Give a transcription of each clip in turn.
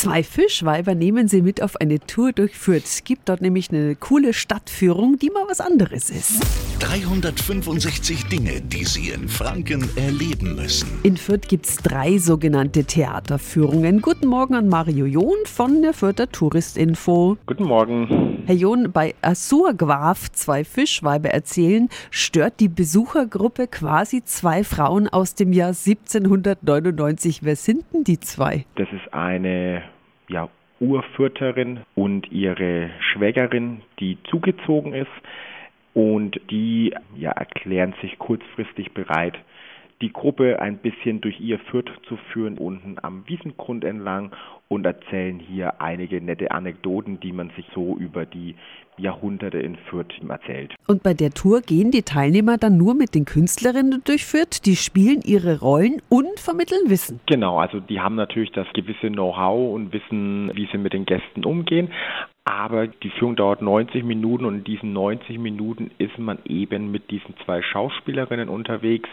Zwei Fischweiber nehmen sie mit auf eine Tour durch Fürth. Es gibt dort nämlich eine coole Stadtführung, die mal was anderes ist. 365 Dinge, die Sie in Franken erleben müssen. In Fürth gibt es drei sogenannte Theaterführungen. Guten Morgen an Mario John von der Fürther Touristinfo. Guten Morgen. Herr John, bei Asurgwaf zwei Fischweiber erzählen, stört die Besuchergruppe quasi zwei Frauen aus dem Jahr 1799. Wer sind denn die zwei? Das ist eine ja, Urfürterin und ihre Schwägerin, die zugezogen ist. Und die ja, erklären sich kurzfristig bereit, die Gruppe ein bisschen durch ihr Fürth zu führen, unten am Wiesengrund entlang und erzählen hier einige nette Anekdoten, die man sich so über die Jahrhunderte in Fürth erzählt. Und bei der Tour gehen die Teilnehmer dann nur mit den Künstlerinnen durch Fürth, die spielen ihre Rollen und vermitteln Wissen. Genau, also die haben natürlich das gewisse Know-how und wissen, wie sie mit den Gästen umgehen. Aber die Führung dauert 90 Minuten und in diesen 90 Minuten ist man eben mit diesen zwei Schauspielerinnen unterwegs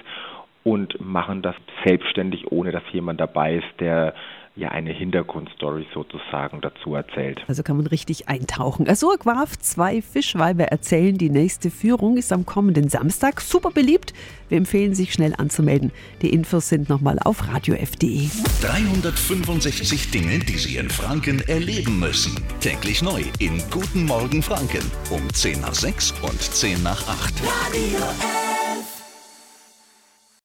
und machen das selbstständig, ohne dass jemand dabei ist, der ja eine Hintergrundstory sozusagen dazu erzählt. Also kann man richtig eintauchen. Azur Quaf, zwei Fischweiber erzählen. Die nächste Führung ist am kommenden Samstag. Super beliebt. Wir empfehlen sich schnell anzumelden. Die Infos sind nochmal auf radiof.de. 365 Dinge, die Sie in Franken erleben müssen. Täglich neu in Guten Morgen Franken um 10 nach 6 und 10 nach 8. Radio F.